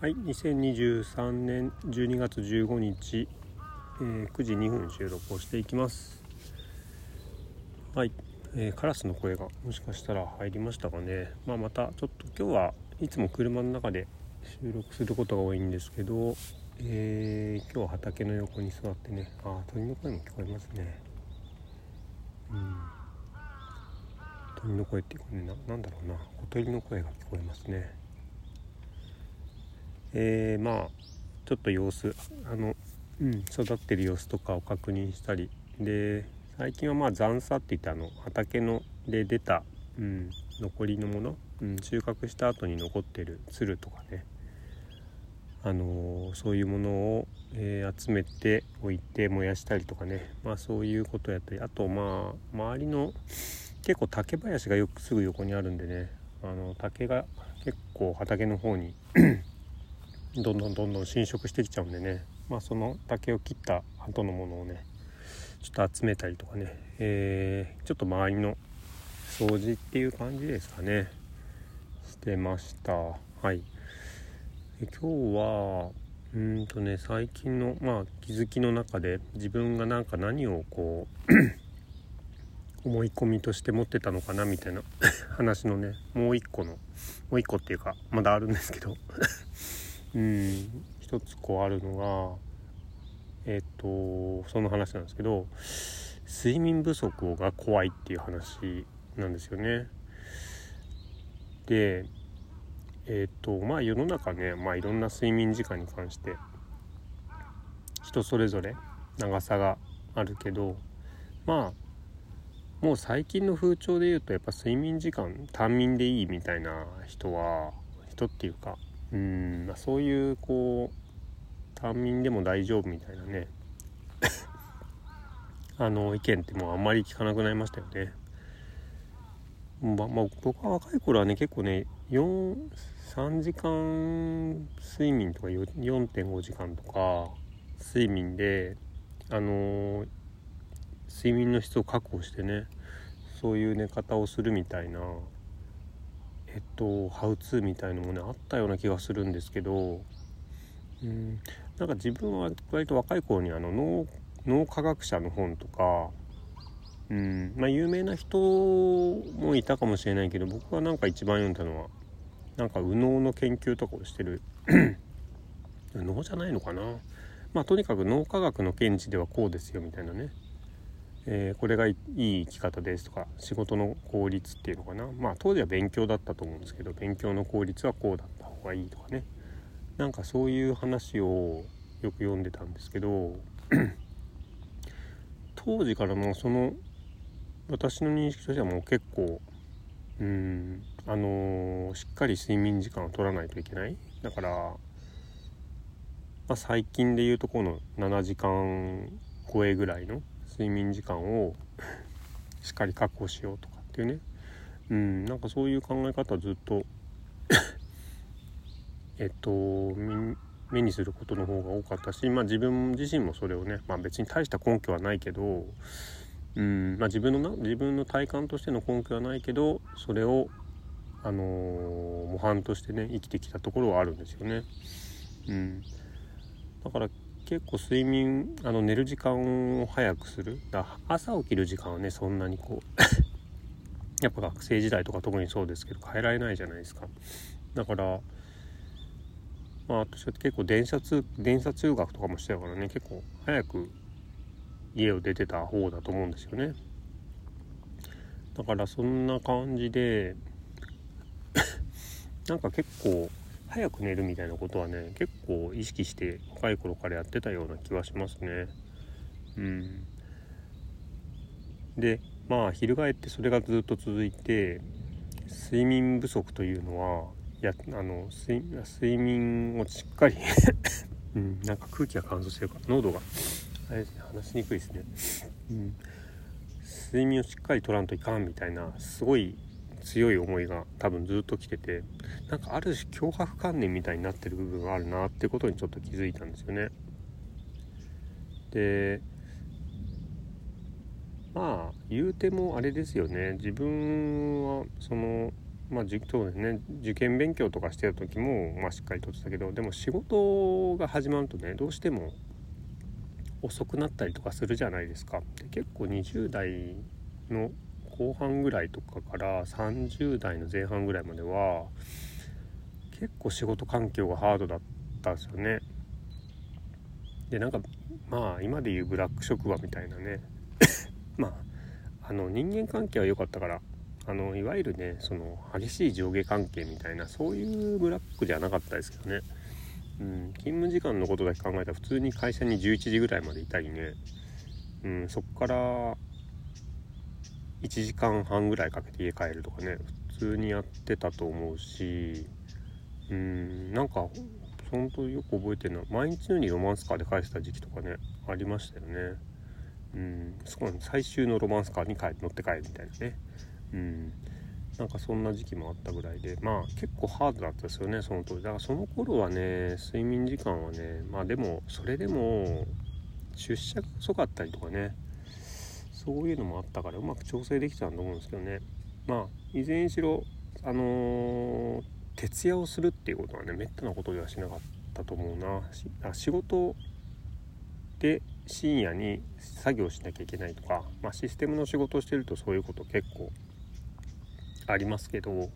はい2023年12月15日、えー9時2分収録をしていきます。はい、えーカラスの声がもしかしたら入りましたかね。まあまたちょっと今日はいつも車の中で収録することが多いんですけど、えー今日は畑の横に座ってね。あ鳥の声も聞こえますね。うん。鳥の声っていうかねななんだろうな。小鳥の声が聞こえますね。えーまあちょっと様子あの、うん、育ってる様子とかを確認したり。で最近はまあ残差って言ってあの畑ので出た、うん、残りのもの、うん、収穫した後に残ってるつるとかね。あのーそういうものを、えー集めておいて燃やしたりとかね。まあそういうことやったり。あとまあ周りの結構竹林がよくすぐ横にあるんでね。あの竹が結構畑の方にどんどんどんどん侵食してきちゃうんでね。まあその竹を切った後のものをねちょっと集めたりとかね、えーちょっと周りの掃除っていう感じですかね。してました。はい。で今日はうんとね最近のまあ気づきの中で自分がなんか何をこう思い込みとして持ってたのかなみたいな話のねもう一個のもう一個っていうかまだあるんですけど。うん一つこうあるのがえっ、とその話なんですけど睡眠不足が怖いっていう話なんですよね。でえっ、とまあ世の中ねまあいろんな睡眠時間に関して人それぞれ長さがあるけどまあもう最近の風潮で言うとやっぱ睡眠時間短眠でいいみたいな人は人っていうかうん、ま、そういうこう短眠でも大丈夫みたいなね あの意見ってもうあんまり聞かなくなりましたよね。ままあ、僕は若い頃はね結構ね3時間睡眠とか4.5時間とか睡眠であのー睡眠の質を確保してねそういう寝方をするみたいなえっとハウツーみたいのもねあったような気がするんですけどうんなんか自分は割と若い頃にあの脳脳科学者の本とかうんまあ有名な人もいたかもしれないけど僕はなんか一番読んだのはなんか右脳の研究とかをしてる右 脳じゃないのかな？まあとにかく脳科学の見地ではこうですよみたいなね、えーこれがいい生き方ですとか仕事の効率っていうのかな。まあ当時は勉強だったと思うんですけど勉強の効率はこうだった方がいいとかね。なんかそういう話をよく読んでたんですけど 当時からもうその私の認識としてはもう結構うんあのーしっかり睡眠時間を取らないといけない。だから、まあ、最近でいうとこの7時間超えぐらいの睡眠時間を しっかり確保しようとかっていうねうんなんかそういう考え方ずっと えっと目にすることの方が多かったし、まあ、自分自身もそれをね、まあ、別に大した根拠はないけどうんまあ、自分のな自分の体感としての根拠はないけどそれを、あのー模範としてね生きてきたところはあるんですよね。うん、だから結構睡眠あの寝る時間を早くするだ朝起きる時間はねそんなにこう やっぱ学生時代とか特にそうですけど変えられないじゃないですか。だからまあ私は結構電車通電車通学とかもしてたからね結構早く家を出てた方だと思うんですよねだからそんな感じで なんか結構早く寝るみたいなことはね結構意識して若い頃からやってたような気はしますね。うん。でまあ翻ってそれがずっと続いて睡眠不足というのはやあの睡眠をしっかり うん、なんか空気が乾燥してるから喉があれですね話しにくいですね、うん、睡眠をしっかりとらんといかんみたいなすごい強い思いが多分ずっと来ててなんかある種脅迫観念みたいになってる部分があるなってことにちょっと気づいたんですよね。でまあ言うてもあれですよね。自分はそのまあそうですね。受験勉強とかしてる時も、まあ、しっかりとってたけどでも仕事が始まるとねどうしても遅くなったりとかするじゃないですか。で結構20代の後半ぐらいとかから30代の前半ぐらいまでは結構仕事環境がハードだったんですよね。でなんかまあ今でいうブラック職場みたいなね まああの人間関係は良かったからあのいわゆるねその激しい上下関係みたいなそういうブラックじゃなかったですけどね。うん、勤務時間のことだけ考えたら普通に会社に11時ぐらいまでいたりね、うん、そっから1時間半ぐらいかけて家帰るとかね普通にやってたと思うしうんなんか本当よく覚えてるのは毎日のようにロマンスカーで返した時期とかねありましたよね。うんそこ最終のロマンスカーに乗って帰るみたいなね。うんなんかそんな時期もあったぐらいでまあ結構ハードだったですよねその当時。だからその頃はね睡眠時間はねまあでもそれでも出社が遅かったりとかねそういうのもあったからうまく調整できたと思うんですけどね。まあいずれにしろあのー、徹夜をするっていうことはねめったなことではしなかったと思うな。仕事で深夜に作業しなきゃいけないとか、まあ、システムの仕事をしてるとそういうこと結構ありますけど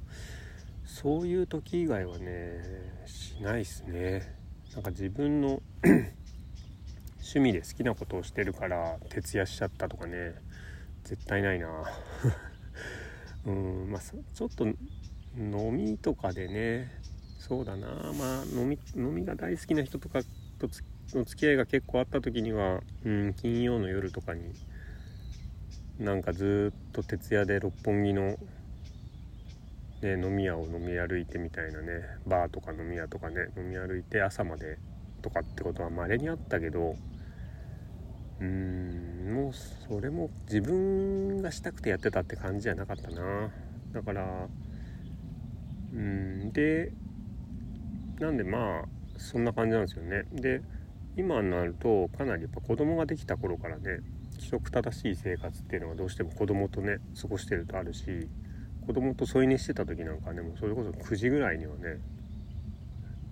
そういう時以外はねしないっすね。なんか自分の趣味で好きなことをしてるから徹夜しちゃったとかね。絶対ないな。うんまあちょっと飲みとかでね。そうだな。まあ飲み飲みが大好きな人とかとの付き合いが結構あった時には、うん、金曜の夜とかになんかずっと徹夜で六本木のね、飲み屋を飲み歩いてみたいなね。バーとか飲み屋とかね飲み歩いて朝までとかってことはまれにあったけどうーん。もうそれも自分がしたくてやってたって感じじゃなかったな。だからうん。でなんでまあそんな感じなんですよね。で今になるとかなりやっぱ子供ができた頃からね規則正しい生活っていうのがどうしても子供とね過ごしてるとあるし子供と添い寝してた時なんかねもうそれこそ9時ぐらいにはね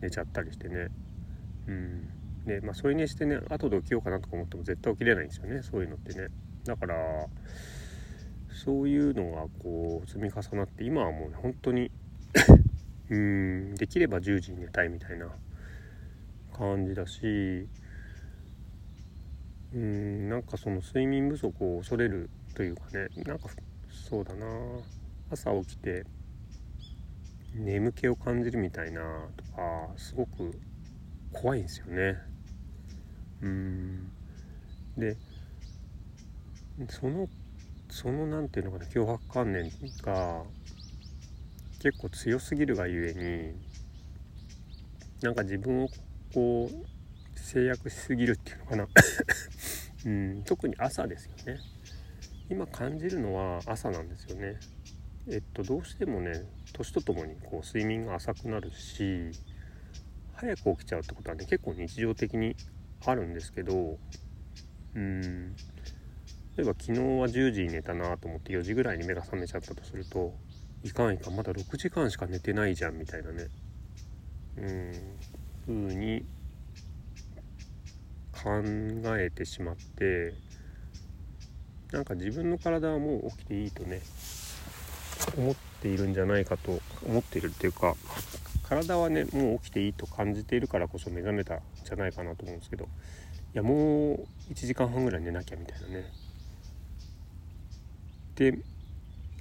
寝ちゃったりしてね。うん。でまあ添い寝してね後で起きようかなとか思っても絶対起きれないんですよね。そういうのってね。だからそういうのがこう積み重なって今はもう、ね、本当に うんできれば10時に寝たいみたいな感じだしうんなんかその睡眠不足を恐れるというかねなんかそうだな。朝起きて眠気を感じるみたいなとかすごく怖いんですよね。でそのその何て言うのかな脅迫観念が結構強すぎるがゆえになんか自分をこう制約しすぎるっていうのかな。うん。特に朝ですよね。今感じるのは朝なんですよね。えっとどうしてもね年とともにこう睡眠が浅くなるし早く起きちゃうってことはね結構日常的にあるんですけどうん。例えば昨日は10時に寝たなと思って4時ぐらいに目が覚めちゃったとするといかんいかんまだ6時間しか寝てないじゃんみたいなね。うん。風に考えてしまってなんか自分の体はもう起きていいとね思っているんじゃないかと思っているっていうか体はねもう起きていいと感じているからこそ目覚めたんじゃないかなと思うんですけどいやもう1時間半ぐらい寝なきゃみたいなね。で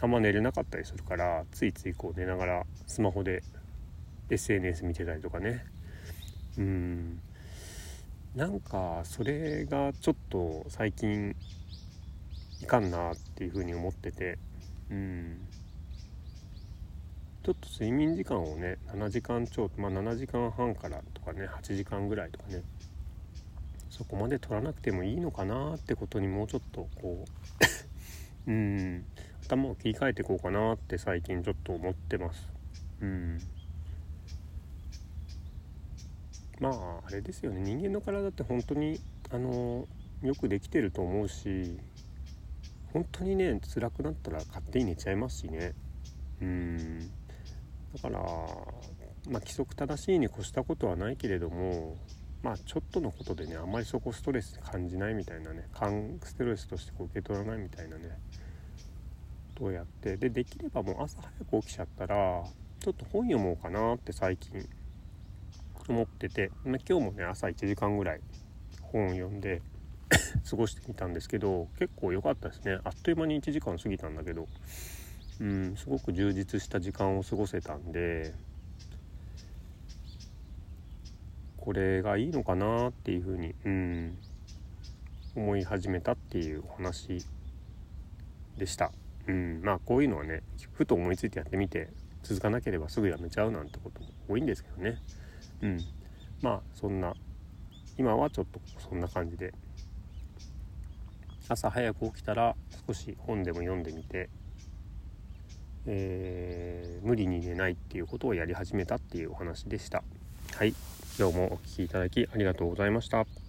あんま寝れなかったりするからついついこう寝ながらスマホで SNS 見てたりとかね。うん。なんかそれがちょっと最近いかんなっていうふうに思ってて。うん。ちょっと睡眠時間をね7時間超まあ7時間半からとかね8時間ぐらいとかねそこまで取らなくてもいいのかなってことにもうちょっとこう うん頭を切り替えていこうかなって最近ちょっと思ってます。うん。まああれですよね。人間の体って本当にあのよくできてると思うし本当にね辛くなったら勝手に寝ちゃいますしね。うん。だからまあ規則正しいに越したことはないけれどもまあちょっとのことでねあんまりそこストレス感じないみたいなねストレスとしてこう受け取らないみたいなねどうやってでできればもう朝早く起きちゃったらちょっと本読もうかなって最近思ってて、ま今日もね朝1時間ぐらい本を読んで 過ごしてみたんですけど結構良かったですね。あっという間に1時間過ぎたんだけど。うんすごく充実した時間を過ごせたんでこれがいいのかなっていうふうに、うん、思い始めたっていうお話でした。うん、まあこういうのはねふと思いついてやってみて続かなければすぐやめちゃうなんてことも多いんですけどね。うん、まあそんな今はちょっとそんな感じで朝早く起きたら少し本でも読んでみて、えー、無理に寝ないっていうことをやり始めたっていうお話でした。はい今日もお聴きいただきありがとうございました。